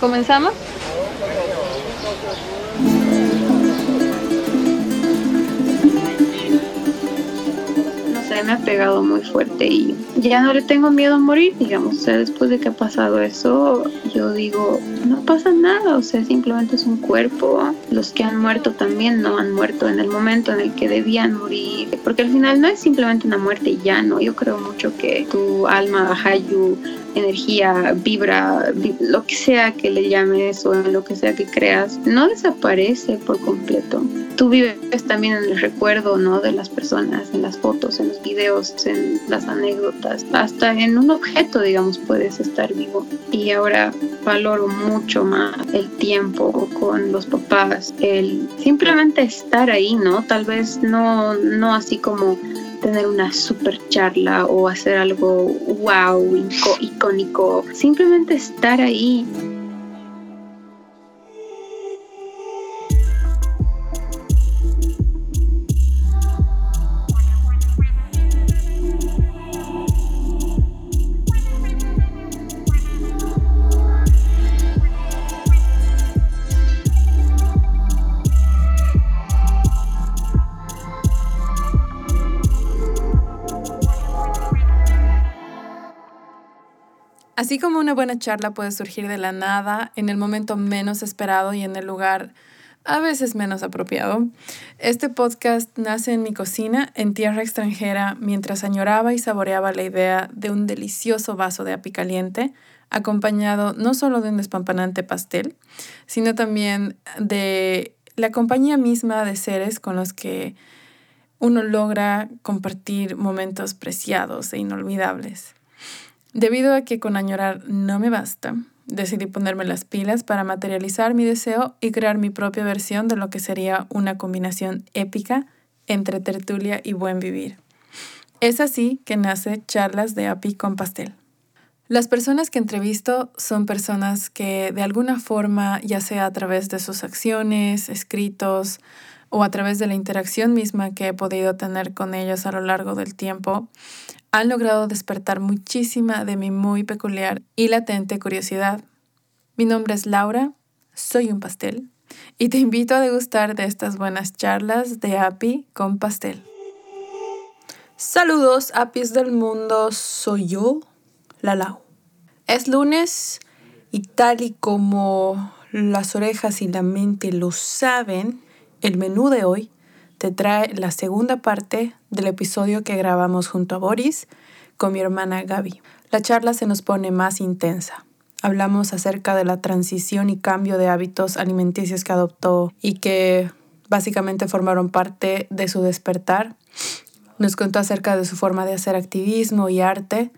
¿Comenzamos? me ha pegado muy fuerte y ya no le tengo miedo a morir, digamos. O sea, después de que ha pasado eso, yo digo, no pasa nada, o sea, simplemente es un cuerpo. Los que han muerto también no han muerto en el momento en el que debían morir, porque al final no es simplemente una muerte ya, ¿no? Yo creo mucho que tu alma, Hayu, energía, vibra, lo que sea que le llames o lo que sea que creas, no desaparece por completo. Tú vives también en el recuerdo, ¿no? De las personas, en las fotos, en los videos, en las anécdotas, hasta en un objeto, digamos, puedes estar vivo. Y ahora valoro mucho más el tiempo con los papás, el simplemente estar ahí, ¿no? Tal vez no, no así como tener una super charla o hacer algo wow, icónico, simplemente estar ahí Así como una buena charla puede surgir de la nada, en el momento menos esperado y en el lugar a veces menos apropiado, este podcast nace en mi cocina, en tierra extranjera, mientras añoraba y saboreaba la idea de un delicioso vaso de api caliente, acompañado no solo de un despampanante pastel, sino también de la compañía misma de seres con los que uno logra compartir momentos preciados e inolvidables. Debido a que con añorar no me basta, decidí ponerme las pilas para materializar mi deseo y crear mi propia versión de lo que sería una combinación épica entre tertulia y buen vivir. Es así que nace Charlas de API con Pastel. Las personas que entrevisto son personas que de alguna forma, ya sea a través de sus acciones, escritos o a través de la interacción misma que he podido tener con ellos a lo largo del tiempo, han logrado despertar muchísima de mi muy peculiar y latente curiosidad. Mi nombre es Laura, soy un pastel, y te invito a degustar de estas buenas charlas de API con pastel. Saludos, APIs del mundo, soy yo, la Lau. Es lunes y tal y como las orejas y la mente lo saben, el menú de hoy te trae la segunda parte del episodio que grabamos junto a Boris con mi hermana Gaby. La charla se nos pone más intensa. Hablamos acerca de la transición y cambio de hábitos alimenticios que adoptó y que básicamente formaron parte de su despertar. Nos contó acerca de su forma de hacer activismo y arte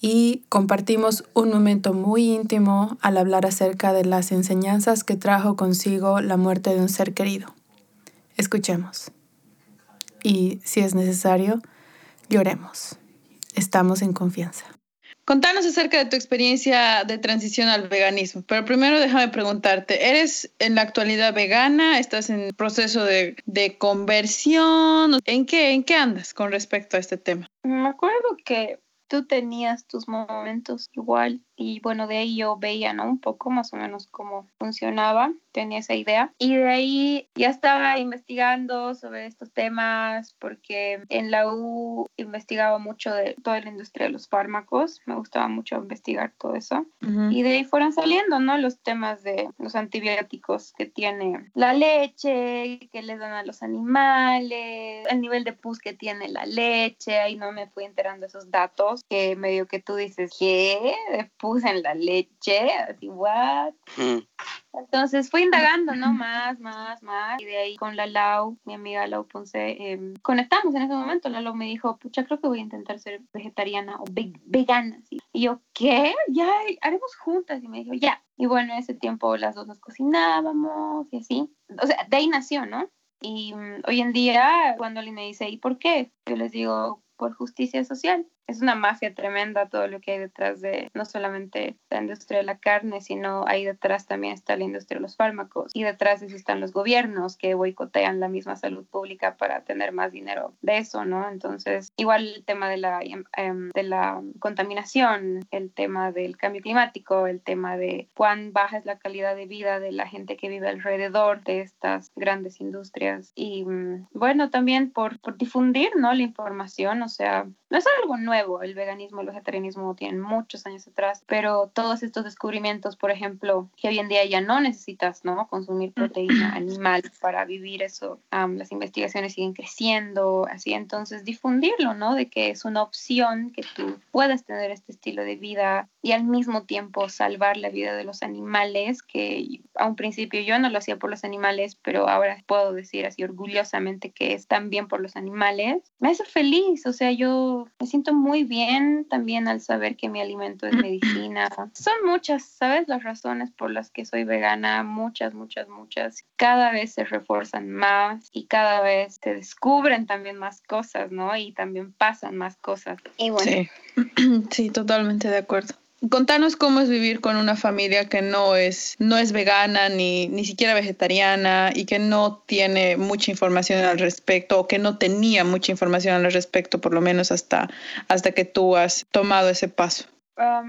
y compartimos un momento muy íntimo al hablar acerca de las enseñanzas que trajo consigo la muerte de un ser querido. Escuchemos. Y si es necesario, lloremos. Estamos en confianza. Contanos acerca de tu experiencia de transición al veganismo, pero primero déjame preguntarte, ¿eres en la actualidad vegana? ¿Estás en proceso de, de conversión? ¿En qué, ¿En qué andas con respecto a este tema? Me acuerdo que tú tenías tus momentos igual y bueno, de ahí yo veía, ¿no? Un poco más o menos cómo funcionaba, tenía esa idea y de ahí ya estaba investigando sobre estos temas porque en la U investigaba mucho de toda la industria de los fármacos, me gustaba mucho investigar todo eso y de ahí fueron saliendo, ¿no? Los temas de los antibióticos que tiene la leche, que le dan a los animales, el nivel de pus que tiene la leche, ahí no me fui enterando esos datos que medio que tú dices, ¿qué? Puse en la leche, así, ¿what? Entonces fui indagando, ¿no? Más, más, más. Y de ahí con la Lau, mi amiga Lau Ponce, em, conectamos en ese momento. La Lau me dijo, pucha, creo que voy a intentar ser vegetariana o vegana. Y yo, ¿qué? Ya, haremos juntas. Y me dijo, ya. Y bueno, en ese tiempo las dos nos cocinábamos y así. O sea, de ahí nació, ¿no? Y mm, hoy en día, cuando alguien me dice, ¿y por qué? Yo les digo, por justicia social. Es una mafia tremenda todo lo que hay detrás de no solamente la industria de la carne, sino ahí detrás también está la industria de los fármacos y detrás de eso están los gobiernos que boicotean la misma salud pública para tener más dinero de eso, ¿no? Entonces, igual el tema de la, em, de la contaminación, el tema del cambio climático, el tema de cuán baja es la calidad de vida de la gente que vive alrededor de estas grandes industrias y mm, bueno, también por, por difundir, ¿no? La información, o sea, no es algo nuevo, el veganismo, el vegetarianismo tienen muchos años atrás, pero todos estos descubrimientos, por ejemplo, que hoy en día ya no necesitas, ¿no? Consumir proteína animal para vivir eso, las investigaciones siguen creciendo, así entonces difundirlo, ¿no? De que es una opción que tú puedas tener este estilo de vida y al mismo tiempo salvar la vida de los animales, que a un principio yo no lo hacía por los animales, pero ahora puedo decir así orgullosamente que es también por los animales. Me hace feliz, o sea, yo me siento muy bien también al saber que mi alimento es medicina. Son muchas, ¿sabes? Las razones por las que soy vegana, muchas, muchas, muchas. Cada vez se refuerzan más y cada vez se descubren también más cosas, ¿no? Y también pasan más cosas. Y bueno. Sí, sí totalmente de acuerdo. Contanos cómo es vivir con una familia que no es, no es vegana ni, ni siquiera vegetariana y que no tiene mucha información al respecto o que no tenía mucha información al respecto, por lo menos hasta, hasta que tú has tomado ese paso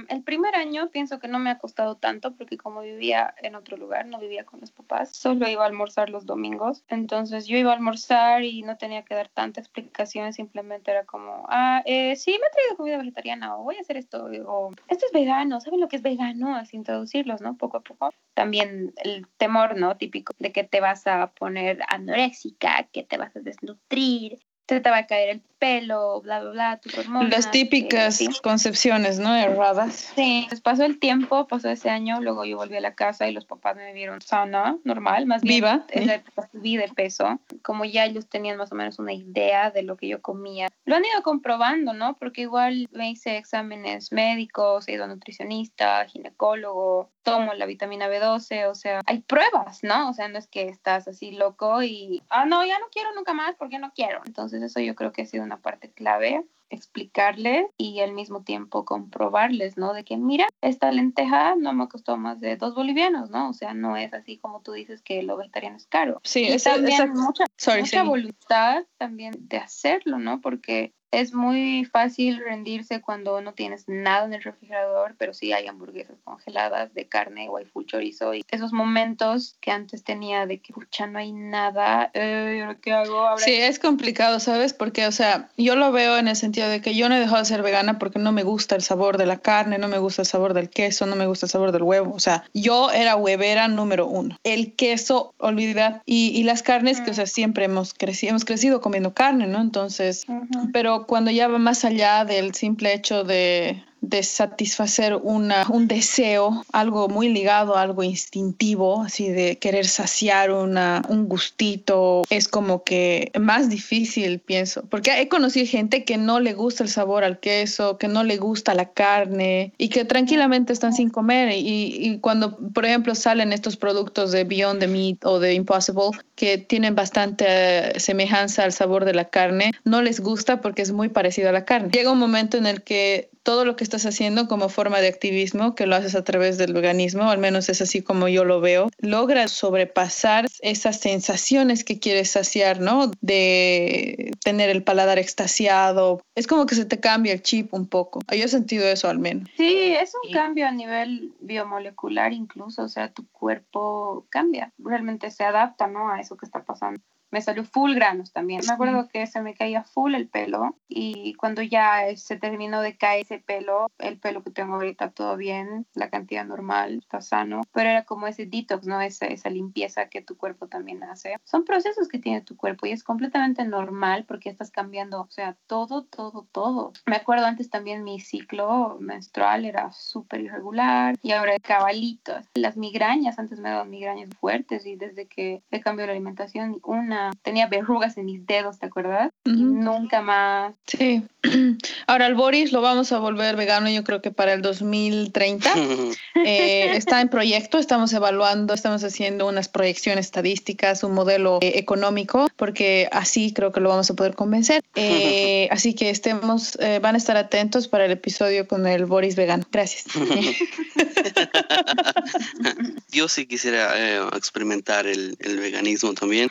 el primer año pienso que no me ha costado tanto porque como vivía en otro lugar, no vivía con los papás, solo iba a almorzar los domingos. Entonces yo iba a almorzar y no tenía que dar tanta explicación, simplemente era como, ah, eh, sí, me he traído comida vegetariana o voy a hacer esto o esto es vegano, ¿saben lo que es vegano? Así introducirlos, ¿no? Poco a poco. También el temor, ¿no? Típico de que te vas a poner anoréxica, que te vas a desnutrir, te va a caer el pelo, bla, bla, bla, tus hormonas. Las típicas concepciones, ¿no? Erradas. Sí, pues pasó el tiempo, pasó ese año, luego yo volví a la casa y los papás me vieron sana, normal, más bien. Viva. Época subí de peso, como ya ellos tenían más o menos una idea de lo que yo comía. Lo han ido comprobando, ¿no? Porque igual me hice exámenes médicos, he ido a nutricionista, ginecólogo, tomo la vitamina B12, o sea, hay pruebas, ¿no? O sea, no es que estás así loco y, ah, no, ya no quiero nunca más porque no quiero. Entonces eso yo creo que ha sido una parte clave explicarles y al mismo tiempo comprobarles, ¿no? De que, mira, esta lenteja no me costó más de dos bolivianos, ¿no? O sea, no es así como tú dices que lo vegetariano es caro. Sí, y también mucha, mucha voluntad también de hacerlo, ¿no? Porque es muy fácil rendirse cuando no tienes nada en el refrigerador, pero sí hay hamburguesas congeladas de carne o hay full chorizo. Y esos momentos que antes tenía de que, pucha, no hay nada, eh, ¿qué hago? Ahora sí, es complicado, ¿sabes? Porque, o sea, yo lo veo en el sentido de que yo no he dejado de ser vegana porque no me gusta el sabor de la carne, no me gusta el sabor del queso, no me gusta el sabor del huevo. O sea, yo era huevera número uno. El queso, olvidad, y, y las carnes, que, o sea, siempre hemos crecido, hemos crecido comiendo carne, ¿no? Entonces, pero cuando ya va más allá del simple hecho de, de satisfacer una, un deseo, algo muy ligado, algo instintivo, así de querer saciar una, un gustito, es como que más difícil, pienso, porque he conocido gente que no le gusta el sabor al queso, que no le gusta la carne y que tranquilamente están sin comer y, y cuando, por ejemplo, salen estos productos de Beyond the Meat o de Impossible que tienen bastante semejanza al sabor de la carne, no les gusta porque es muy parecido a la carne. Llega un momento en el que todo lo que estás haciendo como forma de activismo, que lo haces a través del veganismo, al menos es así como yo lo veo, logras sobrepasar esas sensaciones que quieres saciar, ¿no? De tener el paladar extasiado. Es como que se te cambia el chip un poco. Yo he sentido eso al menos. Sí, es un cambio a nivel biomolecular incluso, o sea, tu cuerpo cambia, realmente se adapta, ¿no? A eso que está pasando me salió full granos también. Me acuerdo que se me caía full el pelo y cuando ya se terminó de caer ese pelo, el pelo que tengo ahorita todo bien, la cantidad normal, está sano, pero era como ese detox, ¿no? Esa, esa limpieza que tu cuerpo también hace. Son procesos que tiene tu cuerpo y es completamente normal porque estás cambiando, o sea, todo, todo, todo. Me acuerdo antes también mi ciclo menstrual era súper irregular y ahora cabalitos. Las migrañas, antes me daban migrañas fuertes y desde que he cambiado la alimentación, una tenía, tenía verrugas en mis dedos, ¿te acuerdas? nunca más. Sí. Ahora el Boris lo vamos a volver vegano yo creo que para el 2030. Eh, está en proyecto, estamos evaluando, estamos haciendo unas proyecciones estadísticas, un modelo eh, económico, porque así creo que lo vamos a poder convencer. Eh, así que estemos, van a estar atentos para el episodio con el Boris vegano. Gracias. yo sí quisiera experimentar el, el veganismo también.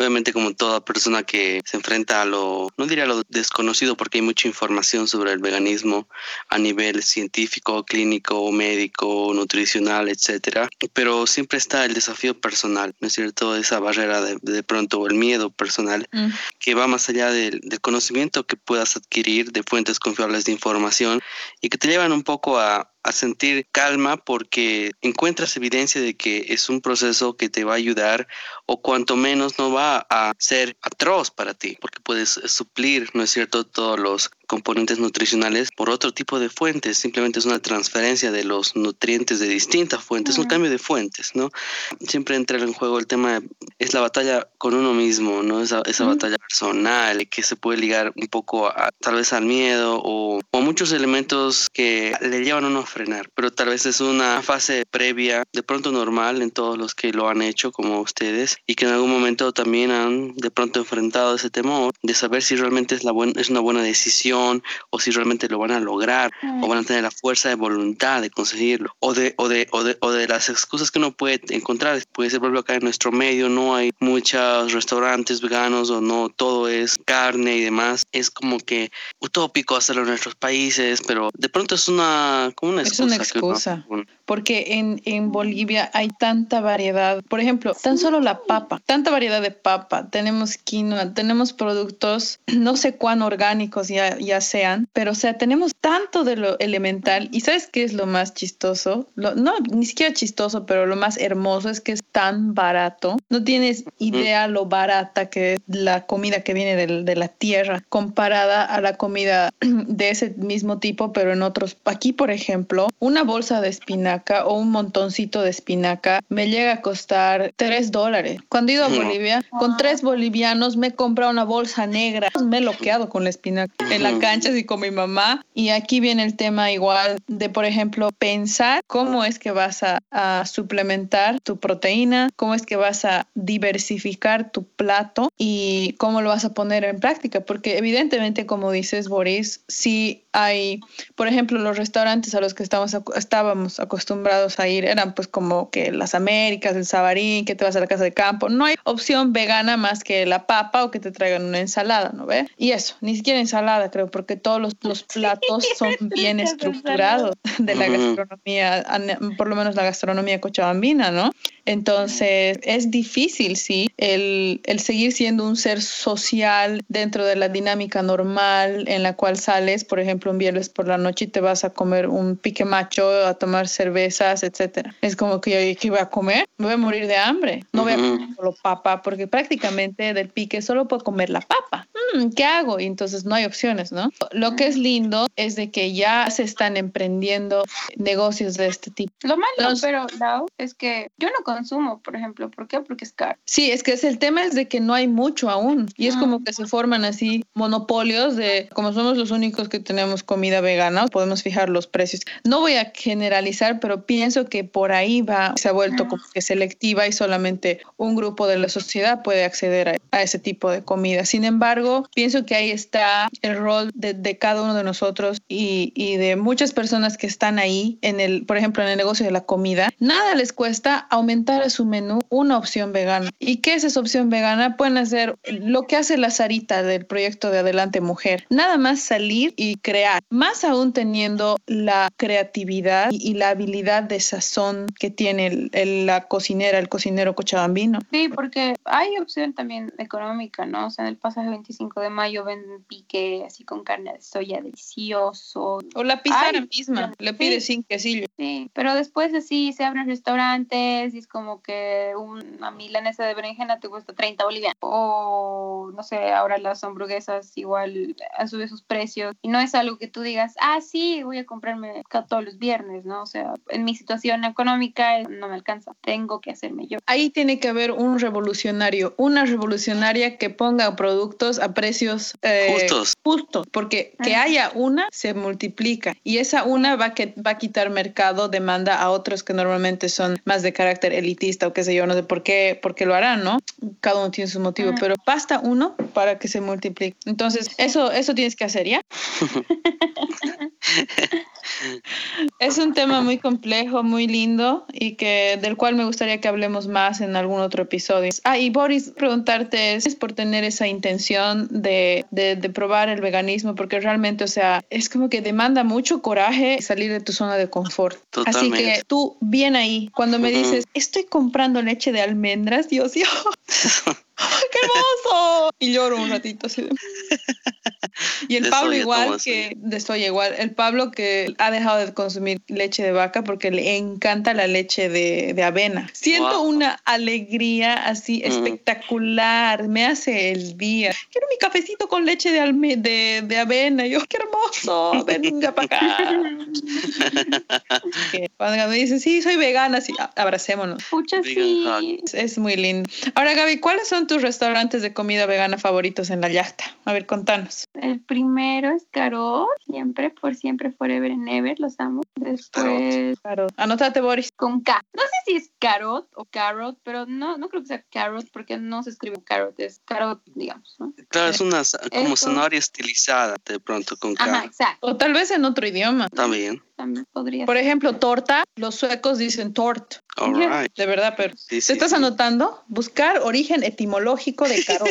Obviamente como toda persona que se enfrenta a lo, no diría lo desconocido porque hay mucha información sobre el veganismo a nivel científico, clínico, médico, nutricional, etcétera, pero siempre está el desafío personal, ¿no es cierto? Esa barrera de, de pronto, el miedo personal mm. que va más allá del, del conocimiento que puedas adquirir de fuentes confiables de información y que te llevan un poco a, a sentir calma porque encuentras evidencia de que es un proceso que te va a ayudar o cuanto menos no va a ser atroz para ti porque puedes suplir, ¿no es cierto?, todos los componentes nutricionales por otro tipo de fuentes, simplemente es una transferencia de los nutrientes de distintas fuentes, un cambio de fuentes, ¿no? Siempre entra en juego el tema, es la batalla con uno mismo, ¿no? Esa, esa batalla personal que se puede ligar un poco a, tal vez al miedo o, o muchos elementos que le llevan a uno a frenar, pero tal vez es una fase previa, de pronto normal en todos los que lo han hecho como ustedes y que en algún momento también han de pronto enfrentado ese temor de saber si realmente es, la es una buena decisión o si realmente lo van a lograr o van a tener la fuerza de voluntad de conseguirlo o de, o de, o de, o de las excusas que uno puede encontrar. Puede ser, por ejemplo, acá en nuestro medio no hay muchos restaurantes veganos o no todo es carne y demás. Es como que utópico hacerlo en nuestros países, pero de pronto es una, como una excusa. Es una excusa porque en, en Bolivia hay tanta variedad. Por ejemplo, tan solo la papa, tanta variedad de papa. Tenemos quinoa, tenemos productos, no sé cuán orgánicos ya, sean, pero o sea, tenemos tanto de lo elemental. ¿Y sabes qué es lo más chistoso? no, ni siquiera chistoso, pero lo más hermoso es que es tan barato. No tienes idea lo barata que es la comida que viene de, de la tierra comparada a la comida de ese mismo tipo, pero en otros. Aquí, por ejemplo, una bolsa de espinaca o un montoncito de espinaca me llega a costar 3 dólares. Cuando he ido a Bolivia, con 3 bolivianos me he comprado una bolsa negra. Me he loqueado con la espinaca en la cancha y con mi mamá. Y aquí viene el tema igual de, por ejemplo, pensar cómo es que vas a, a suplementar tu proteína, cómo es que vas a diversificar tu plato y cómo lo vas a poner en práctica. Porque evidentemente, como dices, Boris, si hay, por ejemplo, los restaurantes a los que estamos, estábamos acostumbrados a ir eran pues como que las Américas, el Sabarín, que te vas a la casa de campo. No hay opción vegana más que la papa o que te traigan una ensalada, ¿no ve? Y eso, ni siquiera ensalada creo, porque todos los, los platos son bien estructurados de la gastronomía, por lo menos la gastronomía cochabambina, ¿no? Entonces, es difícil, sí, el, el, seguir siendo un ser social dentro de la dinámica normal en la cual sales, por ejemplo, un viernes por la noche y te vas a comer un pique macho, a tomar cervezas, etcétera. Es como que yo, ¿qué voy a comer? Me voy a morir de hambre. No voy a comer solo papa, porque prácticamente del pique solo puedo comer la papa. Mm, ¿Qué hago? Y entonces no hay opciones, ¿no? Lo que es lindo es de que ya se están emprendiendo negocios de este tipo. Lo malo, pero, Lau, es que yo no consumo, por ejemplo. ¿Por qué? Porque es caro. Sí, es que es el tema es de que no hay mucho aún. Y es como que se forman así monopolios de, como somos los únicos que tenemos comida vegana, podemos fijar los precios. No voy a generalizar, pero pienso que por ahí va, se ha vuelto como que selectiva y solamente un grupo de la sociedad puede acceder a, a ese tipo de comida. Sin embargo, pienso que ahí está el rol de, de cada uno de nosotros y, y de muchas personas que están ahí en el, por ejemplo, en el negocio de la comida. Nada les cuesta aumentar a su menú una opción vegana. ¿Y qué es esa opción vegana? Pueden hacer lo que hace la Sarita del proyecto de Adelante Mujer. Nada más salir y crear. Más aún teniendo la creatividad y, la habilidad de sazón que tiene el, la cocinera, el cocinero cochabambino. Sí, porque hay opción también económica, ¿no? O sea, en el pasaje 25 5 de mayo venden pique así con carne de soya delicioso. O la pizza misma, le sí. pide sin quesillo. Sí, pero después así se abren restaurantes y es como que una milanesa de berenjena te cuesta 30 bolivianos. O no sé, ahora las hamburguesas igual han subido sus precios y no es algo que tú digas, ah, sí, voy a comprarme todos los viernes, ¿no? O sea, en mi situación económica eh, no me alcanza, tengo que hacerme yo. Ahí tiene que haber un revolucionario, una revolucionaria que ponga productos a precios eh, Justos. justos, porque que haya una se multiplica y esa una va, que, va a quitar mercado, demanda a otros que normalmente son más de carácter elitista o qué sé yo, no sé por qué, por qué lo harán, ¿no? Cada uno tiene su motivo, pero basta uno para que se multiplique. Entonces, eso, eso tienes que hacer, ¿ya? Es un tema muy complejo, muy lindo y que del cual me gustaría que hablemos más en algún otro episodio. Ah, y Boris, preguntarte es por tener esa intención de, de, de probar el veganismo, porque realmente, o sea, es como que demanda mucho coraje salir de tu zona de confort. Así que tú, bien ahí, cuando me dices, estoy comprando leche de almendras, Dios, Dios, ¡qué hermoso! Y lloro un ratito así de... Y el Pablo soya igual que de soya igual, el Pablo que ha dejado de consumir leche de vaca porque le encanta la leche de, de avena. Siento Wow. una alegría así Ujú. espectacular, me hace el día. Quiero mi cafecito con leche de, alme de, de avena. Yo, qué hermoso, venga para acá. Cuando me dicen, sí, soy vegana, así, a- abracémonos. Pucha, sí. es muy lindo. Ahora, Gaby, ¿cuáles son tus restaurantes de comida vegana favoritos en la yachta? A ver, contanos. El primero es Carot, siempre, por siempre, forever and ever, los amo. Después Claro. Anótate, Boris. con K. No sé si es Carot o Carrot, pero no, no creo que sea Carrot porque no se escribe Carrot, es Carot, digamos, ¿no? Claro, es una como zanahoria estilizada de pronto con Ajá, K. exacto. O tal vez en otro idioma. También. También podría Por ser. ejemplo, torta, los suecos dicen tort. All Ya. right. De verdad, pero Sí, ¿te estás sí. anotando? Buscar origen etimológico de carot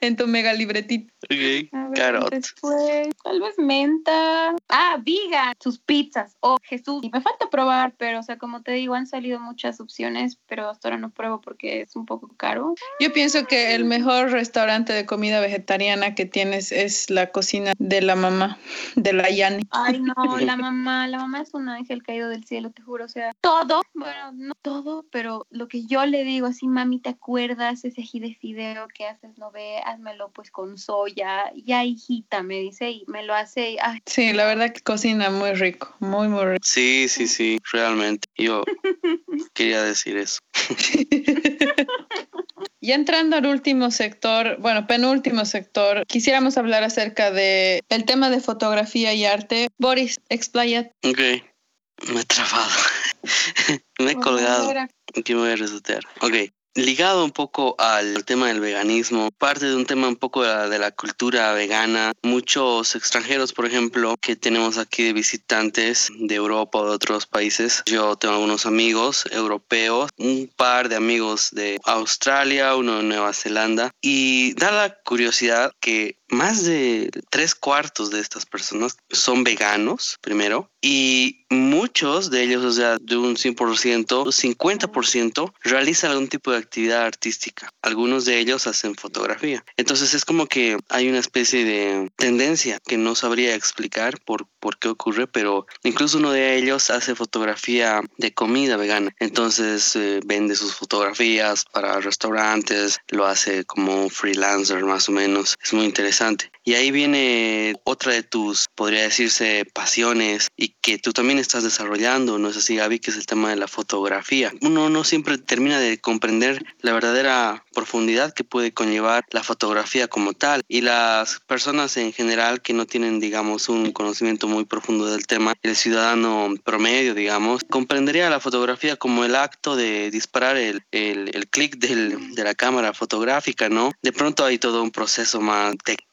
en tu mega libretita. Ok, A ver, Carrot. Después, tal vez menta. Ah, vegan, sus pizzas. Oh, Jesús. Y me falta probar, pero, o sea, como te digo, han salido muchas opciones, pero hasta ahora no pruebo porque es un poco caro. Yo pienso que el mejor restaurante de comida vegetariana que tienes es la cocina de la mamá, de la Yani. Ay, no, la mamá, la mamá es un ángel caído del cielo, te juro. O sea, todo, bueno, no todo, pero lo que yo le digo así, mami, ¿te acuerdas ese ají de fideo que haces? No ve, házmelo pues con soya. Ya, hijita, me dice, y me lo hace. y, Ay, Sí, la verdad que cocina muy rico, muy, muy rico. Sí, sí, sí, realmente. Yo quería decir eso. Ya entrando al último sector, bueno, penúltimo sector, quisiéramos hablar acerca de el tema de fotografía y arte. Boris, explaya. Ok, me he trabado. me he colgado. Aquí me voy a resetear. Ok. Ligado un poco al tema del veganismo, parte de un tema un poco de la, cultura vegana, muchos extranjeros, por ejemplo, que tenemos aquí de visitantes de Europa o de otros países. Yo tengo algunos amigos europeos, un par de amigos de Australia, uno de Nueva Zelanda, y da la curiosidad que más de tres cuartos de estas personas son veganos, primero, y muchos de ellos, o sea, de un 100%, 50% realizan algún tipo de actividad artística. Algunos de ellos hacen fotografía. Entonces es como que hay una especie de tendencia que no sabría explicar por, por qué ocurre, pero incluso uno de ellos hace fotografía de comida vegana. Entonces eh, vende sus fotografías para restaurantes, lo hace como un freelancer más o menos. Es muy interesante. Y ahí viene otra de tus, podría decirse, pasiones y que tú también estás desarrollando, ¿no es así, Gaby? Que es el tema de la fotografía. Uno no siempre termina de comprender la verdadera profundidad que puede conllevar la fotografía como tal. Y las personas en general que no tienen, digamos, un conocimiento muy profundo del tema, el ciudadano promedio, digamos, comprendería la fotografía como el acto de disparar el, el, el clic de la cámara fotográfica, ¿no? De pronto hay todo un proceso más técnico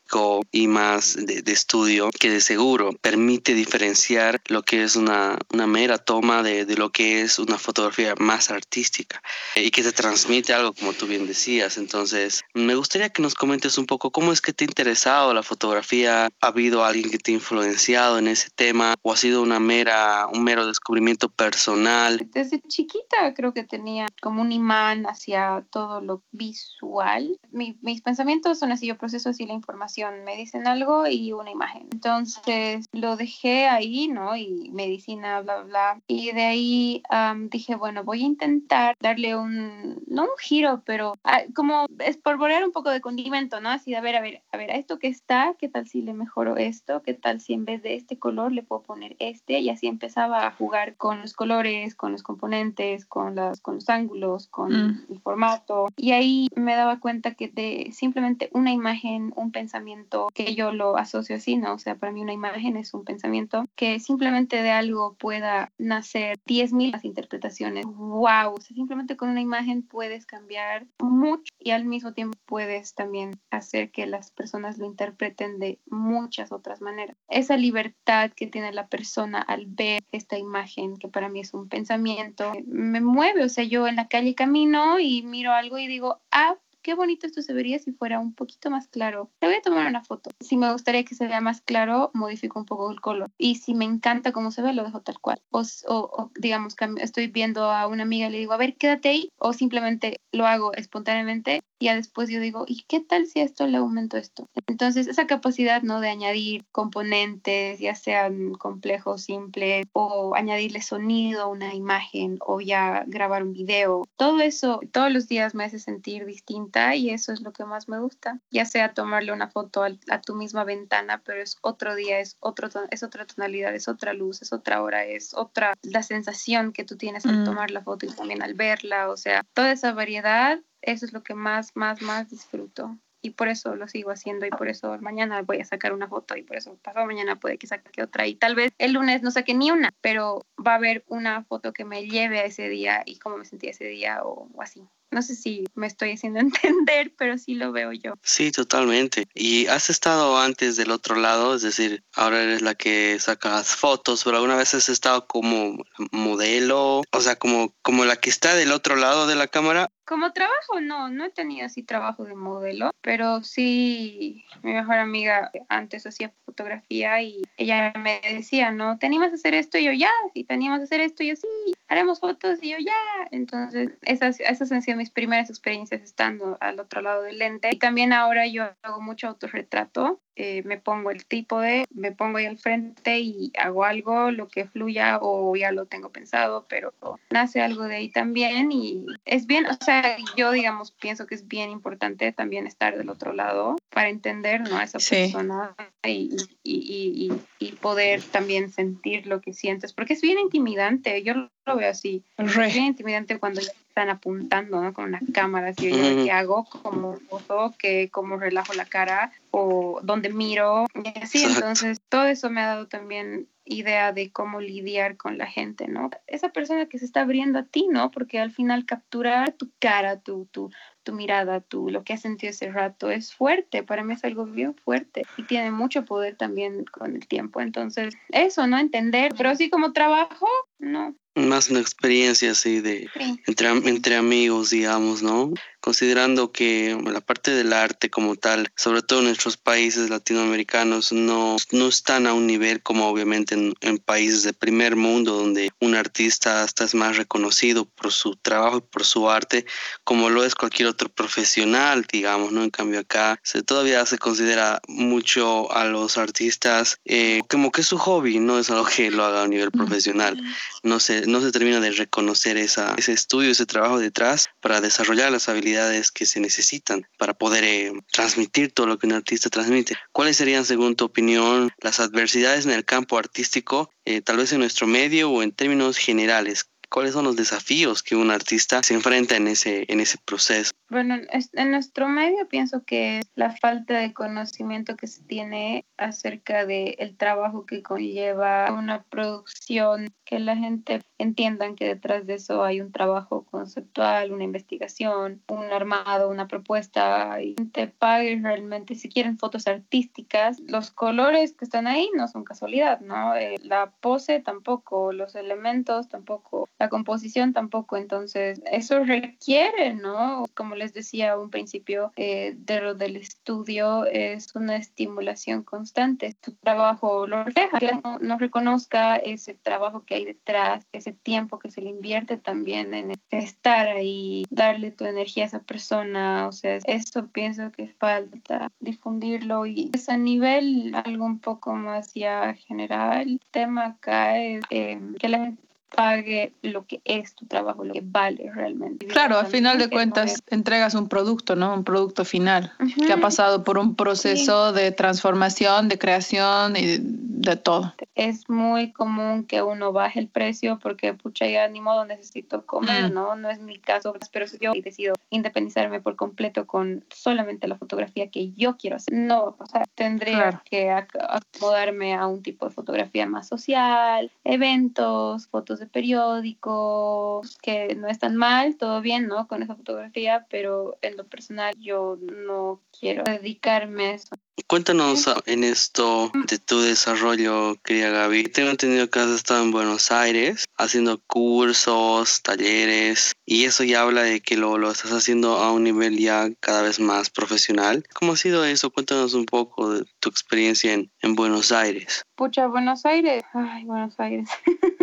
y más de, de estudio que de seguro permite diferenciar lo que es una, una mera toma de, de lo que es una fotografía más artística eh, y que te transmite algo como tú bien decías. Entonces, me gustaría que nos comentes un poco cómo es que te ha interesado la fotografía, ha habido alguien que te ha influenciado en ese tema o ha sido una mera, un mero descubrimiento personal. Desde chiquita creo que tenía como un imán hacia todo lo visual. Mi- mis pensamientos son así, yo proceso así la información información, me dicen algo y una imagen. Entonces lo dejé ahí, ¿no? Y medicina, bla, bla. Y de ahí dije, bueno, voy a intentar darle un, no un giro, pero ah, como espolvorear un poco de condimento, ¿no? Así de, a ver, a ver, a ver, a esto que está, ¿qué tal si le mejoro esto? ¿Qué tal si en vez de este color le puedo poner este? Y así empezaba a jugar con los colores, con los componentes, con, las, con los ángulos, con mm. el formato. Y ahí me daba cuenta que de simplemente una imagen, un pensamiento, que yo lo asocio así, ¿no? O sea, para mí una imagen es un pensamiento que simplemente de algo pueda nacer 10.000 las interpretaciones. ¡Wow! O sea, simplemente con una imagen puedes cambiar mucho y al mismo tiempo puedes también hacer que las personas lo interpreten de muchas otras maneras. Esa libertad que tiene la persona al ver esta imagen, que para mí es un pensamiento, me mueve. O sea, yo en la calle camino y miro algo y digo, ah, qué bonito esto se vería si fuera un poquito más claro. Le voy a tomar una foto. Si me gustaría que se vea más claro, modifico un poco el color. Y si me encanta cómo se ve, lo dejo tal cual. O, o, digamos, estoy viendo a una amiga y le digo, a ver, quédate ahí. O simplemente lo hago espontáneamente y ya después yo digo, ¿y qué tal si esto le aumento esto? Entonces, esa capacidad, ¿no? De añadir componentes, ya sean complejos, simples, o añadirle sonido a una imagen, o ya grabar un video, todo eso todos los días me hace sentir distinta y eso es lo que más me gusta. Ya sea tomarle una foto a, tu misma ventana, pero es otro día, es, otro, es otra tonalidad, es otra luz, es otra hora, es otra la sensación que tú tienes al mm. tomar la foto y también al verla, o sea, toda esa variedad eso es lo que más, más, más disfruto. Y por eso lo sigo haciendo y por eso mañana voy a sacar una foto y por eso pasado mañana puede que saque otra y tal vez el lunes no saque ni una, pero va a haber una foto que me lleve a ese día y cómo me sentí ese día o así. No sé si me estoy haciendo entender, pero sí lo veo yo. Sí, totalmente. ¿Y has estado antes del otro lado? Es decir, ahora eres la que sacas fotos, pero alguna vez has estado como modelo, o sea, como, como la que está del otro lado de la cámara. Como trabajo, no, no he tenido así trabajo de modelo, pero sí, mi mejor amiga antes hacía fotografía y ella me decía, ¿no? ¿Te animas a hacer esto? Y yo, ya, si te animas a hacer esto, y yo, sí, haremos fotos, y yo, ya. Entonces, esas, esas han sido mis primeras experiencias estando al otro lado del lente. Y también ahora yo hago mucho autorretrato eh, me pongo el tipo de, me pongo ahí al frente y hago algo, lo que fluya o ya lo tengo pensado, pero nace algo de ahí también y es bien, o sea, yo digamos pienso que es bien importante también estar del otro lado para entender ¿no? a esa persona y, y, y, y, poder también sentir lo que sientes, porque es bien intimidante, yo lo veo así, es bien intimidante cuando están apuntando ¿no? con una cámara, así yo qué hago, como foto, que cómo relajo la cara o dónde miro, y así, entonces todo eso me ha dado también idea de cómo lidiar con la gente, ¿no? Esa persona que se está abriendo a ti, ¿no? Porque al final capturar tu cara, tu, tu, tu mirada, tu, lo que has sentido ese rato es fuerte, para mí es algo bien fuerte y tiene mucho poder también con el tiempo, entonces eso, ¿no? Entender, pero así como trabajo, no, más una experiencia así de entre, entre amigos, digamos, ¿no? Considerando que la parte del arte como tal, sobre todo en nuestros países latinoamericanos, no, no están a un nivel como obviamente en, en, países de primer mundo, donde un artista hasta es más reconocido por su trabajo y por su arte, como lo es cualquier otro profesional, digamos, ¿no? En cambio acá se, todavía se considera mucho a los artistas eh, como que es su hobby, no es algo que lo haga a nivel profesional. No sé no se termina de reconocer esa, ese estudio, ese trabajo detrás para desarrollar las habilidades que se necesitan para poder eh, transmitir todo lo que un artista transmite. ¿Cuáles serían, según tu opinión, las adversidades en el campo artístico, eh, tal vez en nuestro medio o en términos generales? ¿Cuáles son los desafíos que un artista se enfrenta en ese, en ese proceso? Bueno, en nuestro medio pienso que la falta de conocimiento que se tiene acerca del el trabajo que conlleva una producción, que la gente entiendan que detrás de eso hay un trabajo conceptual, una investigación, un armado, una propuesta y te paguen realmente si quieren fotos artísticas. Los colores que están ahí no son casualidad, ¿no? Eh, la pose tampoco, los elementos tampoco, la composición tampoco. Entonces, eso requiere, ¿no? Como les decía un principio eh, de lo del estudio, es una estimulación constante. Tu trabajo lo refleja, no, no, reconozca ese trabajo que hay detrás, ese tiempo que se le invierte también en estar ahí, darle tu energía a esa persona. O sea, eso pienso que falta difundirlo y es a nivel algo un poco más ya general. El tema acá es eh, que la gente pague lo que es tu trabajo, lo que vale realmente. Claro, al final de cuentas entregas un producto, ¿no? Un producto final que ha pasado por un proceso de transformación, de creación y de todo. Es muy común que uno baje el precio porque, pucha, ya ni modo necesito comer, mm. ¿no? No es mi caso, pero si yo decido independizarme por completo con solamente la fotografía que yo quiero hacer, no, o sea, tendría que acomodarme a un tipo de fotografía más social, eventos, fotos de periódicos, que no están mal, todo bien, ¿no? Con esa fotografía, pero en lo personal yo no quiero dedicarme a eso. Cuéntanos en esto de tu desarrollo, querida Gaby. Tengo entendido que has estado en Buenos Aires haciendo cursos, talleres, y eso ya habla de que lo, lo estás haciendo a un nivel ya cada vez más profesional. ¿Cómo ha sido eso? Cuéntanos un poco de tu experiencia en, en Buenos Aires. Pucha, Buenos Aires. Ay, Buenos Aires.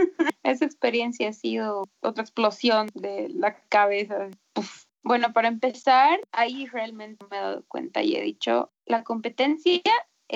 Esa experiencia ha sido otra explosión de la cabeza. Bueno, para empezar, ahí realmente me he dado cuenta y he dicho, la competencia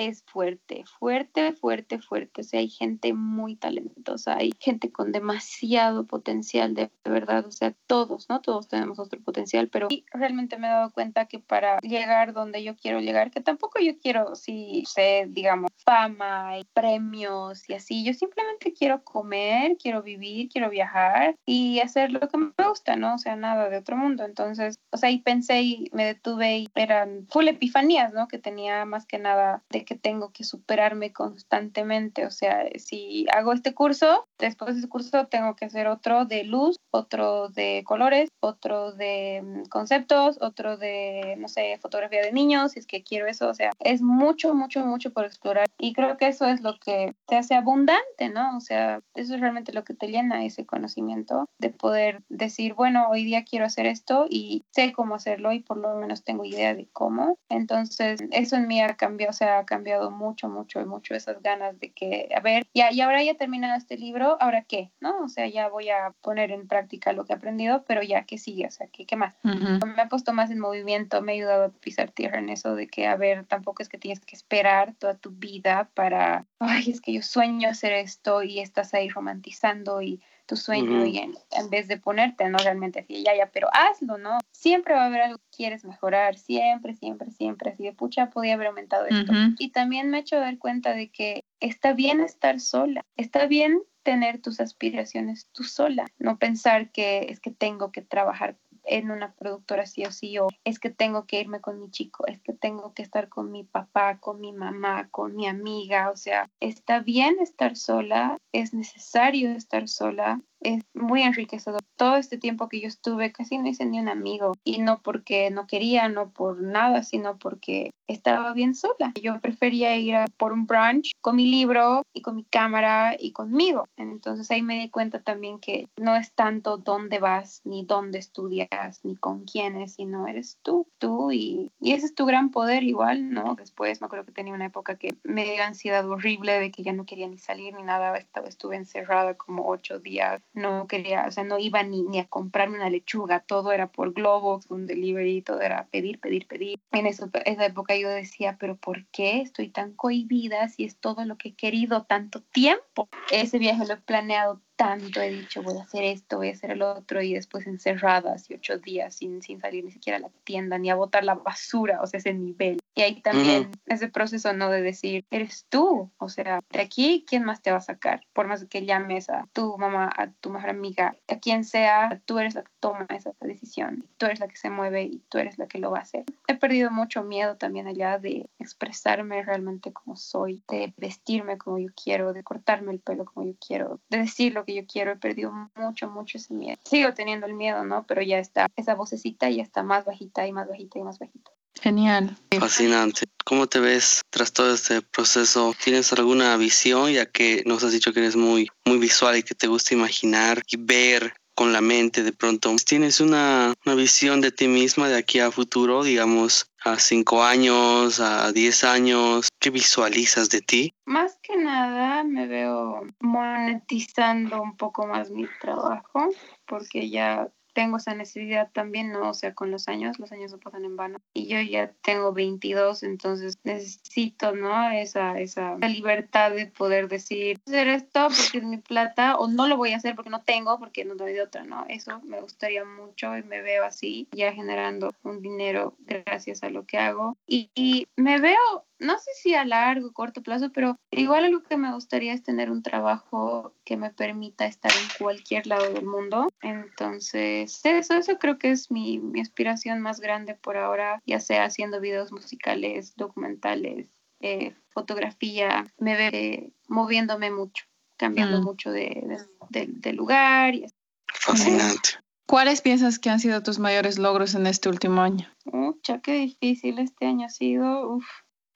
es fuerte, fuerte, fuerte, fuerte. O sea, hay gente muy talentosa, hay gente con demasiado potencial, de verdad. O sea, todos, ¿no? Todos tenemos nuestro potencial, pero realmente me he dado cuenta que para llegar donde yo quiero llegar, que tampoco yo quiero, si sé, digamos, fama y premios y así, yo simplemente quiero comer, quiero vivir, quiero viajar y hacer lo que me gusta, ¿no? O sea, nada de otro mundo. Entonces, o sea, y pensé y me detuve y eran full epifanías, ¿no? Que tenía más que nada de que tengo que superarme constantemente. O sea, si hago este curso, después de ese curso tengo que hacer otro de luz, otro de colores, otro de mm, conceptos, otro de, no sé, fotografía de niños, si es que quiero eso. O sea, es mucho, mucho, mucho por explorar. Y creo que eso es lo que te hace abundante, ¿no? O sea, eso es realmente lo que te llena ese conocimiento de poder decir, bueno, hoy día quiero hacer esto y sé cómo hacerlo y por lo menos tengo idea de cómo. Entonces, eso en mí ha cambiado, o sea, cambiado mucho, mucho, mucho esas ganas de que, a ver, ya, y ahora ya he terminado este libro, ¿ahora qué? ¿No? O sea, ya voy a poner en práctica lo que he aprendido, pero ya, ¿qué sigue? O sea, ¿qué, qué más? Me ha puesto más en movimiento, me ha ayudado a pisar tierra en eso de que, a ver, tampoco es que tienes que esperar toda tu vida para, ay, es que yo sueño hacer esto y estás ahí romantizando y tu sueño y en, vez de ponerte, no realmente así, ya, ya, pero hazlo, ¿no? Siempre va a haber algo que quieres mejorar, siempre, siempre, siempre, así de pucha, podía haber aumentado esto. Y también me he hecho dar cuenta de que está bien estar sola, está bien tener tus aspiraciones tú sola, no pensar que es que tengo que trabajar en una productora sí o sí, o es que tengo que irme con mi chico, es que tengo que estar con mi papá, con mi mamá, con mi amiga, o sea, está bien estar sola, es necesario estar sola, es muy enriquecedor. Todo este tiempo que yo estuve casi no hice ni un amigo y no porque no quería, no por nada, sino porque estaba bien sola. Yo prefería ir por un brunch con mi libro y con mi cámara y conmigo. Entonces ahí me di cuenta también que no es tanto dónde vas, ni dónde estudias, ni con quiénes, sino eres tú, tú y, y ese es tu gran poder igual, ¿no? Después me acuerdo que tenía una época que me dio ansiedad horrible de que ya no quería ni salir ni nada, estaba, estuve encerrada como ocho días no quería, o sea, no iba ni, ni a comprarme una lechuga, todo era por Globo, un delivery, todo era pedir, pedir, pedir. En eso, esa época yo decía, pero ¿por qué estoy tan cohibida si es todo lo que he querido tanto tiempo? Ese viaje lo he planeado tanto he dicho, voy a hacer esto, voy a hacer el otro, y después encerradas y ocho días sin, sin salir ni siquiera a la tienda, ni a botar la basura, o sea, ese nivel. Y ahí también ese proceso, ¿no? De decir, eres tú, o sea, de aquí, ¿quién más te va a sacar? Por más que llames a tu mamá, a tu mejor amiga, a quien sea, tú eres la que toma esa decisión, tú eres la que se mueve y tú eres la que lo va a hacer. He perdido mucho miedo también allá de expresarme realmente como soy, de vestirme como yo quiero, de cortarme el pelo como yo quiero, de decir lo que yo quiero. He perdido mucho, mucho ese miedo. Sigo teniendo el miedo, ¿no? Pero ya está, esa vocecita ya está más bajita y más bajita y más bajita. Genial. Fascinante. ¿Cómo te ves tras todo este proceso? ¿Tienes alguna visión, ya que nos has dicho que eres muy, muy visual y que te gusta imaginar y ver con la mente de pronto. ¿Tienes una, una visión de ti misma de aquí a futuro, digamos, a cinco años, a diez años? ¿Qué visualizas de ti? Más que nada me veo monetizando un poco más mi trabajo porque ya tengo esa necesidad también, ¿no? O sea, con los años, los años no pasan en vano. Y yo ya tengo 22, entonces necesito, ¿no? Esa, esa libertad de poder decir, hacer esto porque es mi plata, o no lo voy a hacer porque no tengo, porque no doy de otra, ¿no? Eso me gustaría mucho y me veo así, ya generando un dinero gracias a lo que hago. Y, y me veo no sé si a largo o corto plazo, pero igual algo que me gustaría es tener un trabajo que me permita estar en cualquier lado del mundo. Entonces, eso, eso creo que es mi, mi aspiración más grande por ahora, ya sea haciendo videos musicales, documentales, eh, fotografía, me ve moviéndome mucho, cambiando Mm. mucho de, de- de- de lugar. Y. Fascinante. ¿Cuáles piensas que han sido tus mayores logros en este último año? Mucha, qué difícil este año ha sido. Uf.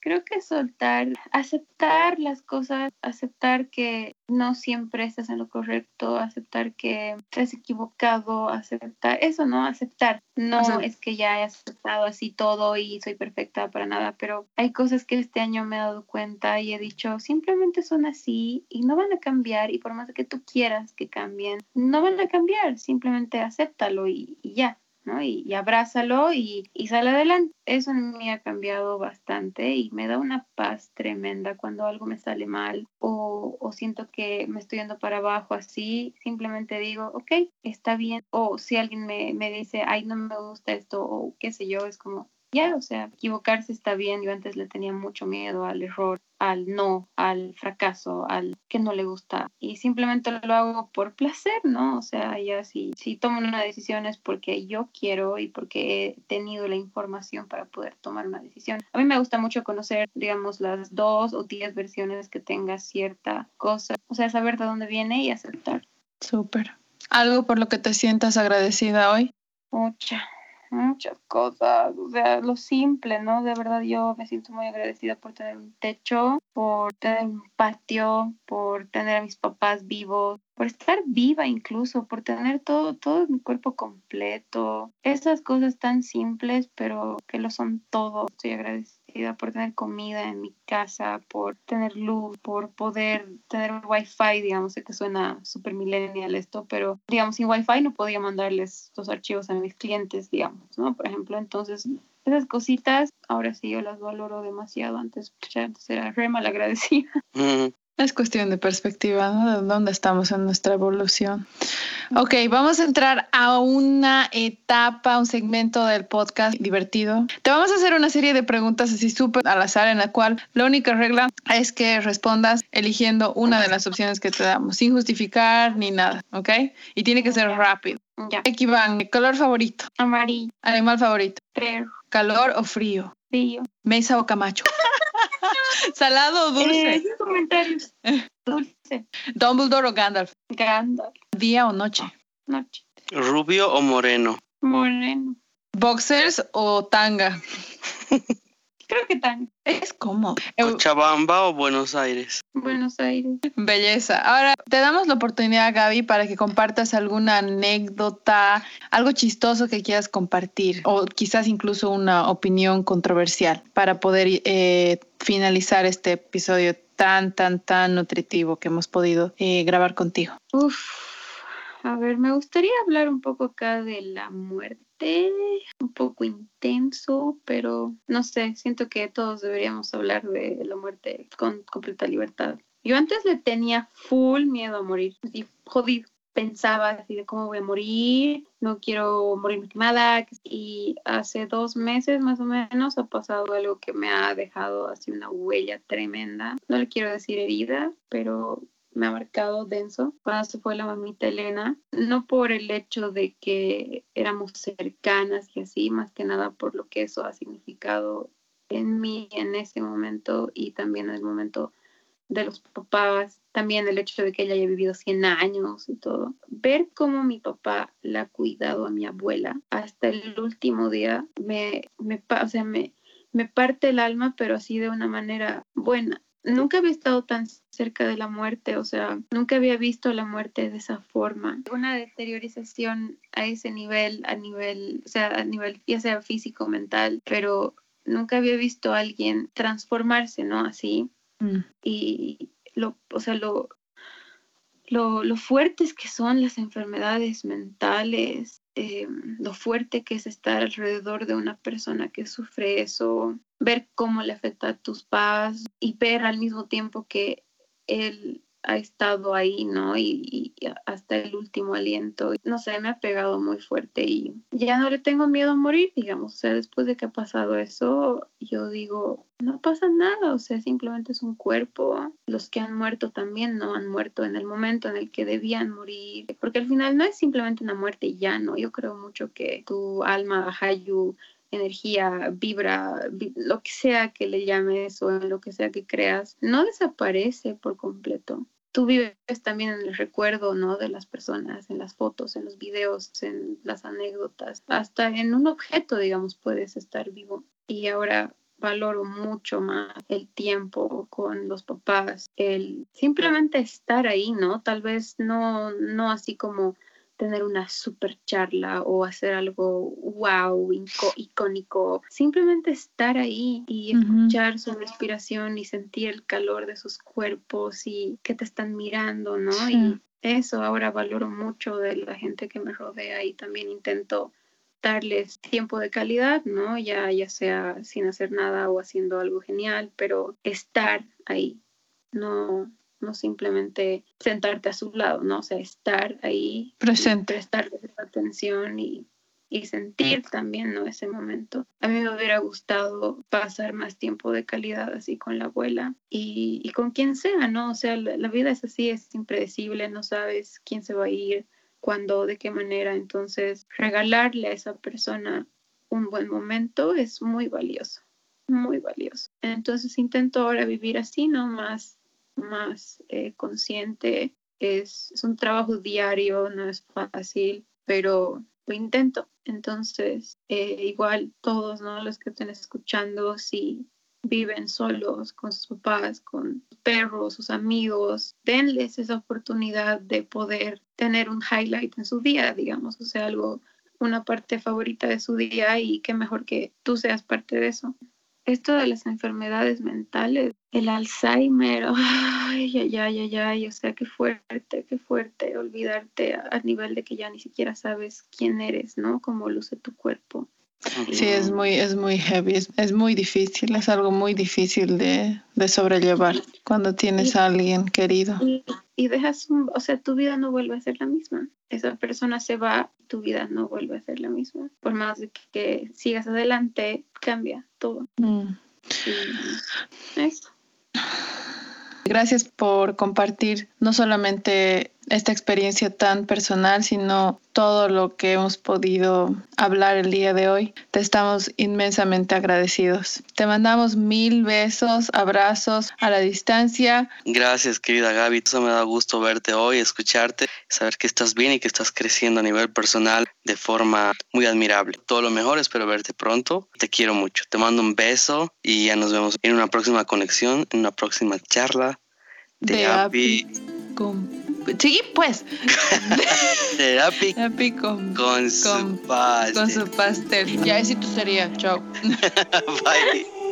Creo que soltar, aceptar las cosas, aceptar que no siempre estás en lo correcto, aceptar que has equivocado, aceptar eso, ¿no? Aceptar. No O sea- es que ya he aceptado así todo y soy perfecta para nada, pero hay cosas que este año me he dado cuenta y he dicho, simplemente son así y no van a cambiar y por más que tú quieras que cambien, no van a cambiar, simplemente acéptalo y, y ya. ¿No? Y, y abrázalo y, y sale adelante. Eso mí ha cambiado bastante y me da una paz tremenda cuando algo me sale mal o, o siento que me estoy yendo para abajo así, simplemente digo, ok, está bien. O si alguien me, me dice, ay, no me gusta esto o qué sé yo, es como, ya, o sea, equivocarse está bien. Yo antes le tenía mucho miedo al error, al no, al fracaso, al que no le gusta. Y simplemente lo hago por placer, ¿no? O sea, ya si, si tomo una decisión es porque yo quiero y porque he tenido la información para poder tomar una decisión. A mí me gusta mucho conocer, digamos, las dos o diez versiones que tenga cierta cosa. O sea, saber de dónde viene y aceptar. Súper. ¿Algo por lo que te sientas agradecida hoy? Mucha, muchas cosas, o sea, lo simple, ¿no? De verdad yo me siento muy agradecida por tener un techo, por tener un patio, por tener a mis papás vivos, por estar viva incluso, por tener todo, todo mi cuerpo completo. Esas cosas tan simples, pero que lo son todo. Estoy agradecida por tener comida en mi casa, por tener luz, por poder tener wifi, digamos, sé que suena súper millennial esto, pero digamos, sin wifi no podía mandarles los archivos a mis clientes, digamos, ¿no? Por ejemplo, entonces esas cositas, ahora sí yo las valoro demasiado. Antes, antes era re mal agradecida. Es cuestión de perspectiva, ¿no? De dónde estamos en nuestra evolución. Ok, vamos a entrar a una etapa, un segmento del podcast divertido. Te vamos a hacer una serie de preguntas así súper al azar en la cual la única regla es que respondas eligiendo una de las opciones que te damos, sin justificar ni nada, ¿ok? Y tiene que ser rápido. Ya, color favorito, amarillo, animal favorito, perro, calor o frío, frío. mesa o camacho, salado o dulce, Eh, comentarios. Dulce, Dumbledore o Gandalf, Gandalf, día o noche. noche, ¿Rubio o moreno? moreno. ¿Boxers o tanga? Creo que tan Es como ¿Cochabamba o Buenos Aires? Buenos Aires. belleza. Ahora te damos la oportunidad, Gaby, para que compartas alguna anécdota, algo chistoso que quieras compartir o quizás incluso una opinión controversial para poder eh, finalizar este episodio tan, tan, tan nutritivo que hemos podido eh, grabar contigo. Uf, a ver, me gustaría hablar un poco acá de la muerte, un poco intenso, pero no sé, siento que todos deberíamos hablar de la muerte con completa libertad. Yo antes le tenía full miedo a morir, así jodido. Pensaba así de cómo voy a morir, no quiero morirme quemada. Y hace dos meses más o menos ha pasado algo que me ha dejado así una huella tremenda. No le quiero decir herida, pero me ha marcado denso cuando se fue la mamita Elena, no por el hecho de que éramos cercanas y así, más que nada por lo que eso ha significado en mí en ese momento y también en el momento de los papás, también el hecho de que ella haya vivido 100 años y todo. Ver cómo mi papá la ha cuidado a mi abuela hasta el último día me, me, o sea, me, me parte el alma, pero así de una manera buena nunca había estado tan cerca de la muerte, o sea, nunca había visto la muerte de esa forma. Una deteriorización a ese nivel, a nivel, o sea, a nivel ya sea físico, mental, pero nunca había visto a alguien transformarse, ¿no? Así. Y lo, o sea, lo, lo, lo, fuertes que son las enfermedades mentales, eh, lo fuerte que es estar alrededor de una persona que sufre eso, ver cómo le afecta a tus paz y ver al mismo tiempo que él ha estado ahí, ¿no? Y, hasta el último aliento. No sé, me ha pegado muy fuerte y ya no le tengo miedo a morir, digamos. O sea, después de que ha pasado eso, yo digo, no pasa nada, o sea, simplemente es un cuerpo. Los que han muerto también no han muerto en el momento en el que debían morir, porque al final no es simplemente una muerte ya, ¿no? Yo creo mucho que tu alma, Hayu, energía, vibra, lo que sea que le llames o lo que sea que creas, no desaparece por completo. Tú vives también en el recuerdo, ¿no? De las personas, en las fotos, en los videos, en las anécdotas, hasta en un objeto, digamos, puedes estar vivo. Y ahora valoro mucho más el tiempo con los papás, el simplemente estar ahí, ¿no? Tal vez no, no así como tener una super charla o hacer algo wow, icónico. Simplemente estar ahí y escuchar su respiración y sentir el calor de sus cuerpos y que te están mirando, ¿no? Y eso ahora valoro mucho de la gente que me rodea y también intento darles tiempo de calidad, ¿no? Ya, ya sea sin hacer nada o haciendo algo genial, pero estar ahí, no, no simplemente sentarte a su lado, ¿no? O sea, estar ahí, presente, prestar atención y, y sentir también, ¿no? Ese momento. A mí me hubiera gustado pasar más tiempo de calidad así con la abuela y, y con quien sea, ¿no? O sea, la, la, vida es así, es impredecible, no sabes quién se va a ir, cuándo, de qué manera. Entonces, regalarle a esa persona un buen momento es muy valioso, muy valioso. Entonces, intento ahora vivir así, ¿no? Más más eh, consciente. Es, es, un trabajo diario, no es fácil, pero lo intento. Entonces, eh, igual todos ¿no? los que estén escuchando, si viven solos con sus papás, con sus perros, sus amigos, denles esa oportunidad de poder tener un highlight en su día, digamos, o sea, algo, una parte favorita de su día y qué mejor que tú seas parte de eso esto de las enfermedades mentales, el Alzheimer, ay, ay, ay, ay, o sea, qué fuerte, qué fuerte olvidarte a, nivel de que ya ni siquiera sabes quién eres, ¿no? Cómo luce tu cuerpo. Sí, es muy, es muy heavy, es, muy difícil, es algo muy difícil de, de sobrellevar cuando tienes a alguien querido. Y, y dejas, un, o sea, tu vida no vuelve a ser la misma. Esa persona se va, tu vida no vuelve a ser la misma. Por más de que, sigas adelante, cambia todo. Mm. eso. Gracias por compartir no solamente esta experiencia tan personal, sino todo lo que hemos podido hablar el día de hoy. Te estamos inmensamente agradecidos. Te mandamos mil besos, abrazos a la distancia. Gracias, querida Gaby. Eso me da gusto verte hoy, escucharte, saber que estás bien y que estás creciendo a nivel personal de forma muy admirable. Todo lo mejor, espero verte pronto. Te quiero mucho. Te mando un beso y ya nos vemos en una próxima conexión, en una próxima charla de, de Sí, pues. Terapi con, con, su pastel. Con su pastel. Ya, tú sería. Chao. Bye.